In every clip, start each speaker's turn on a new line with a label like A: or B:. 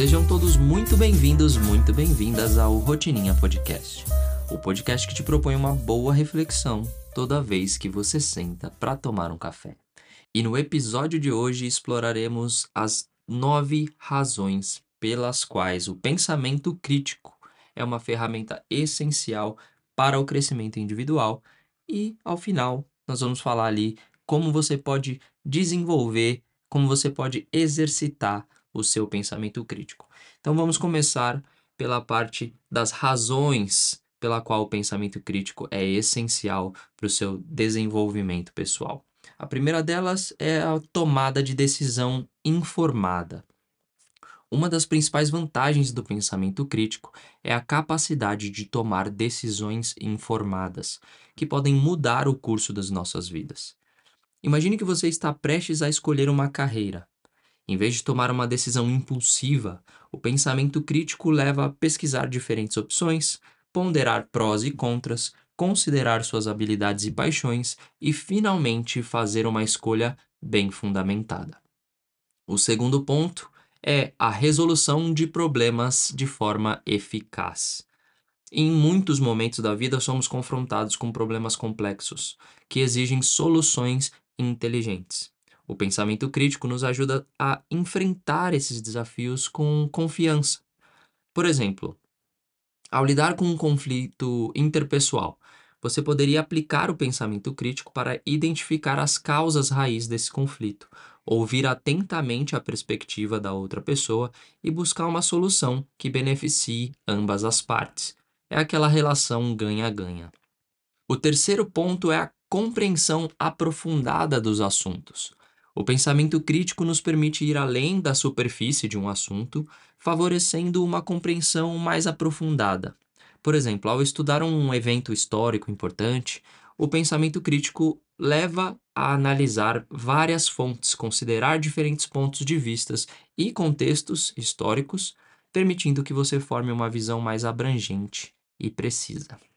A: Sejam todos muito bem-vindos, muito bem-vindas ao Rotininha Podcast. O podcast que te propõe uma boa reflexão toda vez que você senta para tomar um café. E no episódio de hoje exploraremos as nove razões pelas quais o pensamento crítico é uma ferramenta essencial para o crescimento individual e, ao final, nós vamos falar ali como você pode desenvolver, como você pode exercitar o seu pensamento crítico. Então vamos começar pela parte das razões pela qual o pensamento crítico é essencial para o seu desenvolvimento pessoal. A primeira delas é a tomada de decisão informada. Uma das principais vantagens do pensamento crítico é a capacidade de tomar decisões informadas, que podem mudar o curso das nossas vidas. Imagine que você está prestes a escolher uma carreira. Em vez de tomar uma decisão impulsiva, o pensamento crítico leva a pesquisar diferentes opções, ponderar prós e contras, considerar suas habilidades e paixões e, finalmente, fazer uma escolha bem fundamentada. O segundo ponto é a resolução de problemas de forma eficaz. Em muitos momentos da vida, somos confrontados com problemas complexos que exigem soluções inteligentes. O pensamento crítico nos ajuda a enfrentar esses desafios com confiança. Por exemplo, ao lidar com um conflito interpessoal, você poderia aplicar o pensamento crítico para identificar as causas raiz desse conflito, ouvir atentamente a perspectiva da outra pessoa e buscar uma solução que beneficie ambas as partes. É aquela relação ganha-ganha. O terceiro ponto é a compreensão aprofundada dos assuntos. O pensamento crítico nos permite ir além da superfície de um assunto, favorecendo uma compreensão mais aprofundada. Por exemplo, ao estudar um evento histórico importante, o pensamento crítico leva a analisar várias fontes, considerar diferentes pontos de vistas e contextos históricos, permitindo que você forme uma visão mais abrangente e precisa.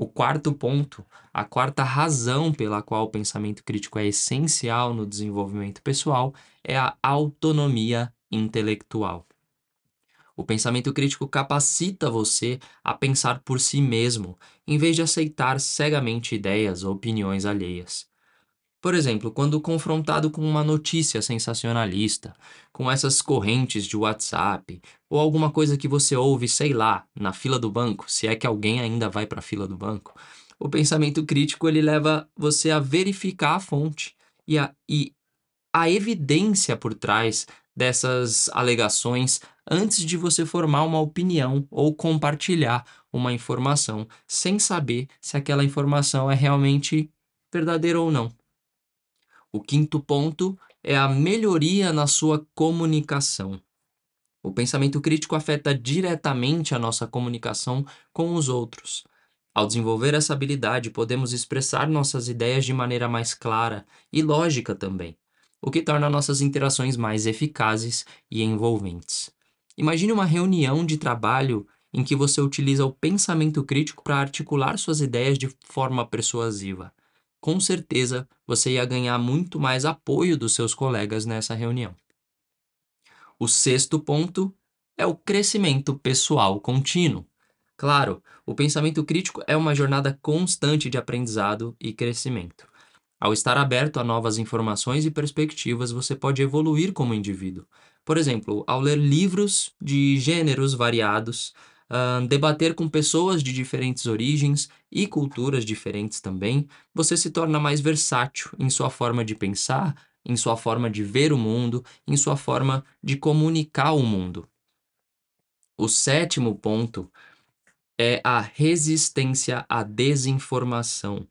A: O quarto ponto, a quarta razão pela qual o pensamento crítico é essencial no desenvolvimento pessoal é a autonomia intelectual. O pensamento crítico capacita você a pensar por si mesmo, em vez de aceitar cegamente ideias ou opiniões alheias. Por exemplo, quando confrontado com uma notícia sensacionalista, com essas correntes de WhatsApp, ou alguma coisa que você ouve, sei lá, na fila do banco, se é que alguém ainda vai para a fila do banco, o pensamento crítico ele leva você a verificar a fonte e a, e a evidência por trás dessas alegações antes de você formar uma opinião ou compartilhar uma informação, sem saber se aquela informação é realmente verdadeira ou não. O quinto ponto é a melhoria na sua comunicação. O pensamento crítico afeta diretamente a nossa comunicação com os outros. Ao desenvolver essa habilidade, podemos expressar nossas ideias de maneira mais clara e lógica também, o que torna nossas interações mais eficazes e envolventes. Imagine uma reunião de trabalho em que você utiliza o pensamento crítico para articular suas ideias de forma persuasiva com certeza você ia ganhar muito mais apoio dos seus colegas nessa reunião. O sexto ponto é o crescimento pessoal contínuo. Claro, o pensamento crítico é uma jornada constante de aprendizado e crescimento. Ao estar aberto a novas informações e perspectivas, você pode evoluir como indivíduo. Por exemplo, ao ler livros de gêneros variados, uh, debater com pessoas de diferentes origens e culturas diferentes também, você se torna mais versátil em sua forma de pensar, em sua forma de ver o mundo, em sua forma de comunicar o mundo. O sétimo ponto é a resistência à desinformação.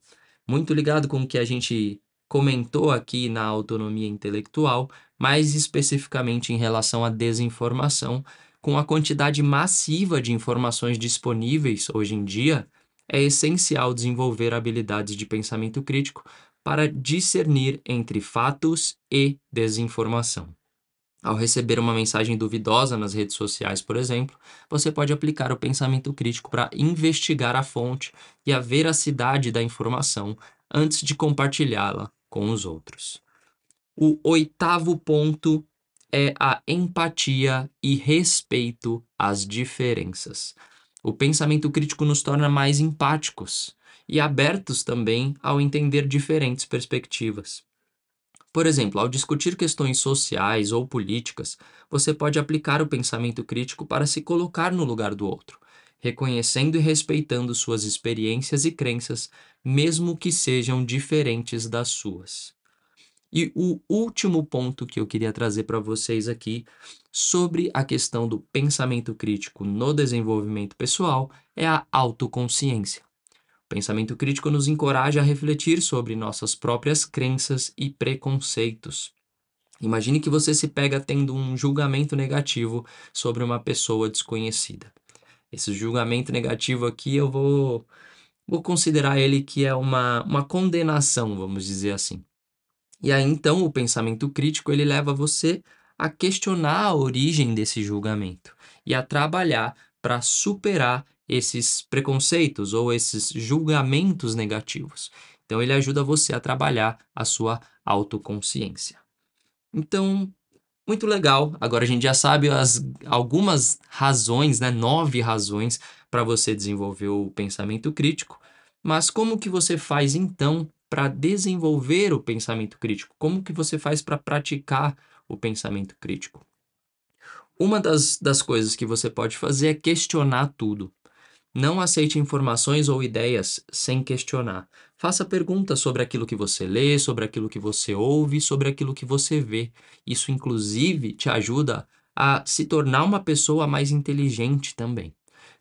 A: Muito ligado com o que a gente comentou aqui na autonomia intelectual, mais especificamente em relação à desinformação, com a quantidade massiva de informações disponíveis hoje em dia, é essencial desenvolver habilidades de pensamento crítico para discernir entre fatos e desinformação. Ao receber uma mensagem duvidosa nas redes sociais, por exemplo, você pode aplicar o pensamento crítico para investigar a fonte e a veracidade da informação antes de compartilhá-la com os outros. O oitavo ponto é a empatia e respeito às diferenças. O pensamento crítico nos torna mais empáticos e abertos também ao entender diferentes perspectivas. Por exemplo, ao discutir questões sociais ou políticas, você pode aplicar o pensamento crítico para se colocar no lugar do outro, reconhecendo e respeitando suas experiências e crenças, mesmo que sejam diferentes das suas. E o último ponto que eu queria trazer para vocês aqui sobre a questão do pensamento crítico no desenvolvimento pessoal é a autoconsciência. O pensamento crítico nos encoraja a refletir sobre nossas próprias crenças e preconceitos. Imagine que você se pega tendo um julgamento negativo sobre uma pessoa desconhecida. Esse julgamento negativo aqui eu vou, vou considerar ele que é uma, uma condenação, vamos dizer assim. E aí então o pensamento crítico ele leva você a questionar a origem desse julgamento e a trabalhar para superar esses preconceitos ou esses julgamentos negativos. Então, ele ajuda você a trabalhar a sua autoconsciência. Então, muito legal. Agora a gente já sabe as, algumas razões, né? nove razões para você desenvolver o pensamento crítico. Mas como que você faz então para desenvolver o pensamento crítico? Como que você faz para praticar o pensamento crítico? Uma das, das coisas que você pode fazer é questionar tudo. Não aceite informações ou ideias sem questionar. Faça perguntas sobre aquilo que você lê, sobre aquilo que você ouve, sobre aquilo que você vê. Isso, inclusive, te ajuda a se tornar uma pessoa mais inteligente também.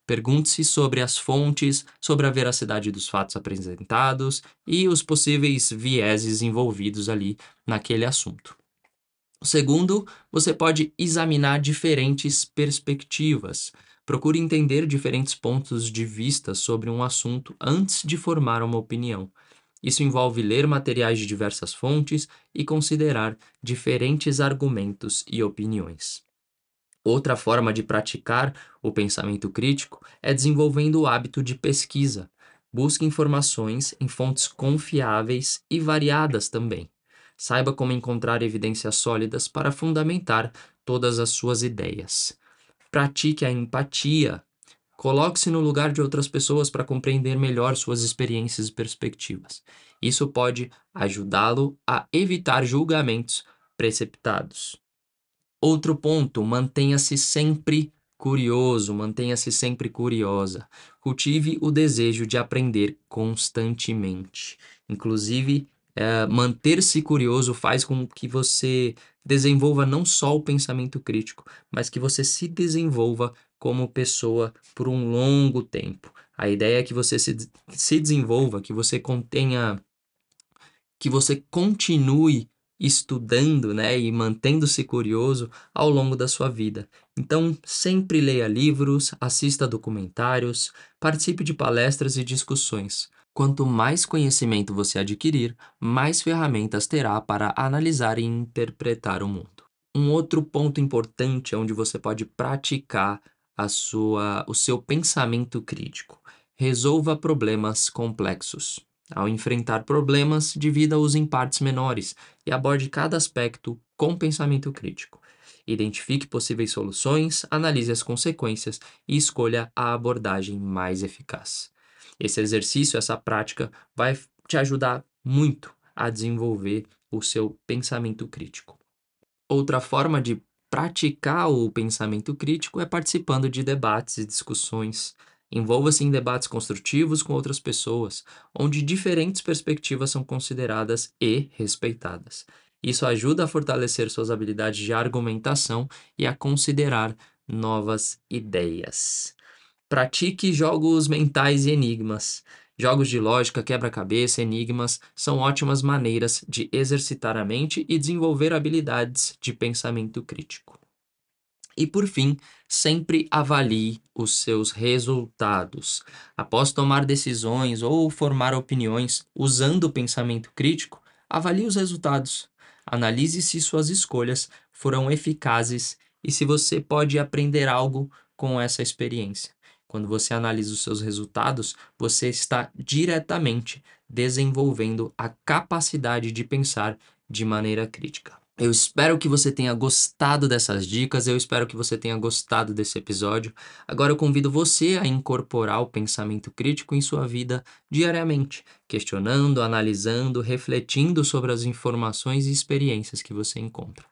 A: Pergunte-se sobre as fontes, sobre a veracidade dos fatos apresentados e os possíveis vieses envolvidos ali naquele assunto. Segundo, você pode examinar diferentes perspectivas. Procure entender diferentes pontos de vista sobre um assunto antes de formar uma opinião. Isso envolve ler materiais de diversas fontes e considerar diferentes argumentos e opiniões. Outra forma de praticar o pensamento crítico é desenvolvendo o hábito de pesquisa. Busque informações em fontes confiáveis e variadas também. Saiba como encontrar evidências sólidas para fundamentar todas as suas ideias. Pratique a empatia. Coloque-se no lugar de outras pessoas para compreender melhor suas experiências e perspectivas. Isso pode ajudá-lo a evitar julgamentos precipitados. Outro ponto, mantenha-se sempre curioso, mantenha-se sempre curiosa. Cultive o desejo de aprender constantemente. Inclusive, é, manter-se curioso faz com que você desenvolva não só o pensamento crítico, mas que você se desenvolva como pessoa por um longo tempo. A ideia é que você se, se desenvolva, que você contenha, que você continue estudando, né, e mantendo-se curioso ao longo da sua vida. Então, sempre leia livros, assista documentários, participe de palestras e discussões. Quanto mais conhecimento você adquirir, mais ferramentas terá para analisar e interpretar o mundo. Um outro ponto importante é onde você pode praticar a sua, o seu pensamento crítico. Resolva problemas complexos. Ao enfrentar problemas, divida-os em partes menores e aborde cada aspecto com pensamento crítico. Identifique possíveis soluções, analise as consequências e escolha a abordagem mais eficaz. Esse exercício, essa prática, vai te ajudar muito a desenvolver o seu pensamento crítico. Outra forma de praticar o pensamento crítico é participando de debates e discussões. Envolva-se em debates construtivos com outras pessoas, onde diferentes perspectivas são consideradas e respeitadas. Isso ajuda a fortalecer suas habilidades de argumentação e a considerar novas ideias. Pratique jogos mentais e enigmas. Jogos de lógica, quebra-cabeça, enigmas são ótimas maneiras de exercitar a mente e desenvolver habilidades de pensamento crítico. E por fim, sempre avalie os seus resultados. Após tomar decisões ou formar opiniões usando o pensamento crítico, avalie os resultados. Analise se suas escolhas foram eficazes e se você pode aprender algo com essa experiência. Quando você analisa os seus resultados, você está diretamente desenvolvendo a capacidade de pensar de maneira crítica. Eu espero que você tenha gostado dessas dicas, eu espero que você tenha gostado desse episódio. Agora eu convido você a incorporar o pensamento crítico em sua vida diariamente, questionando, analisando, refletindo sobre as informações e experiências que você encontra.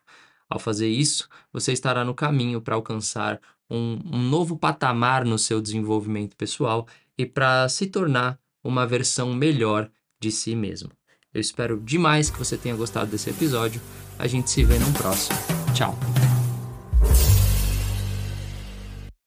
A: Ao fazer isso, você estará no caminho para alcançar um, um novo patamar no seu desenvolvimento pessoal e para se tornar uma versão melhor de si mesmo. Eu espero demais que você tenha gostado desse episódio. A gente se vê no próximo. Tchau!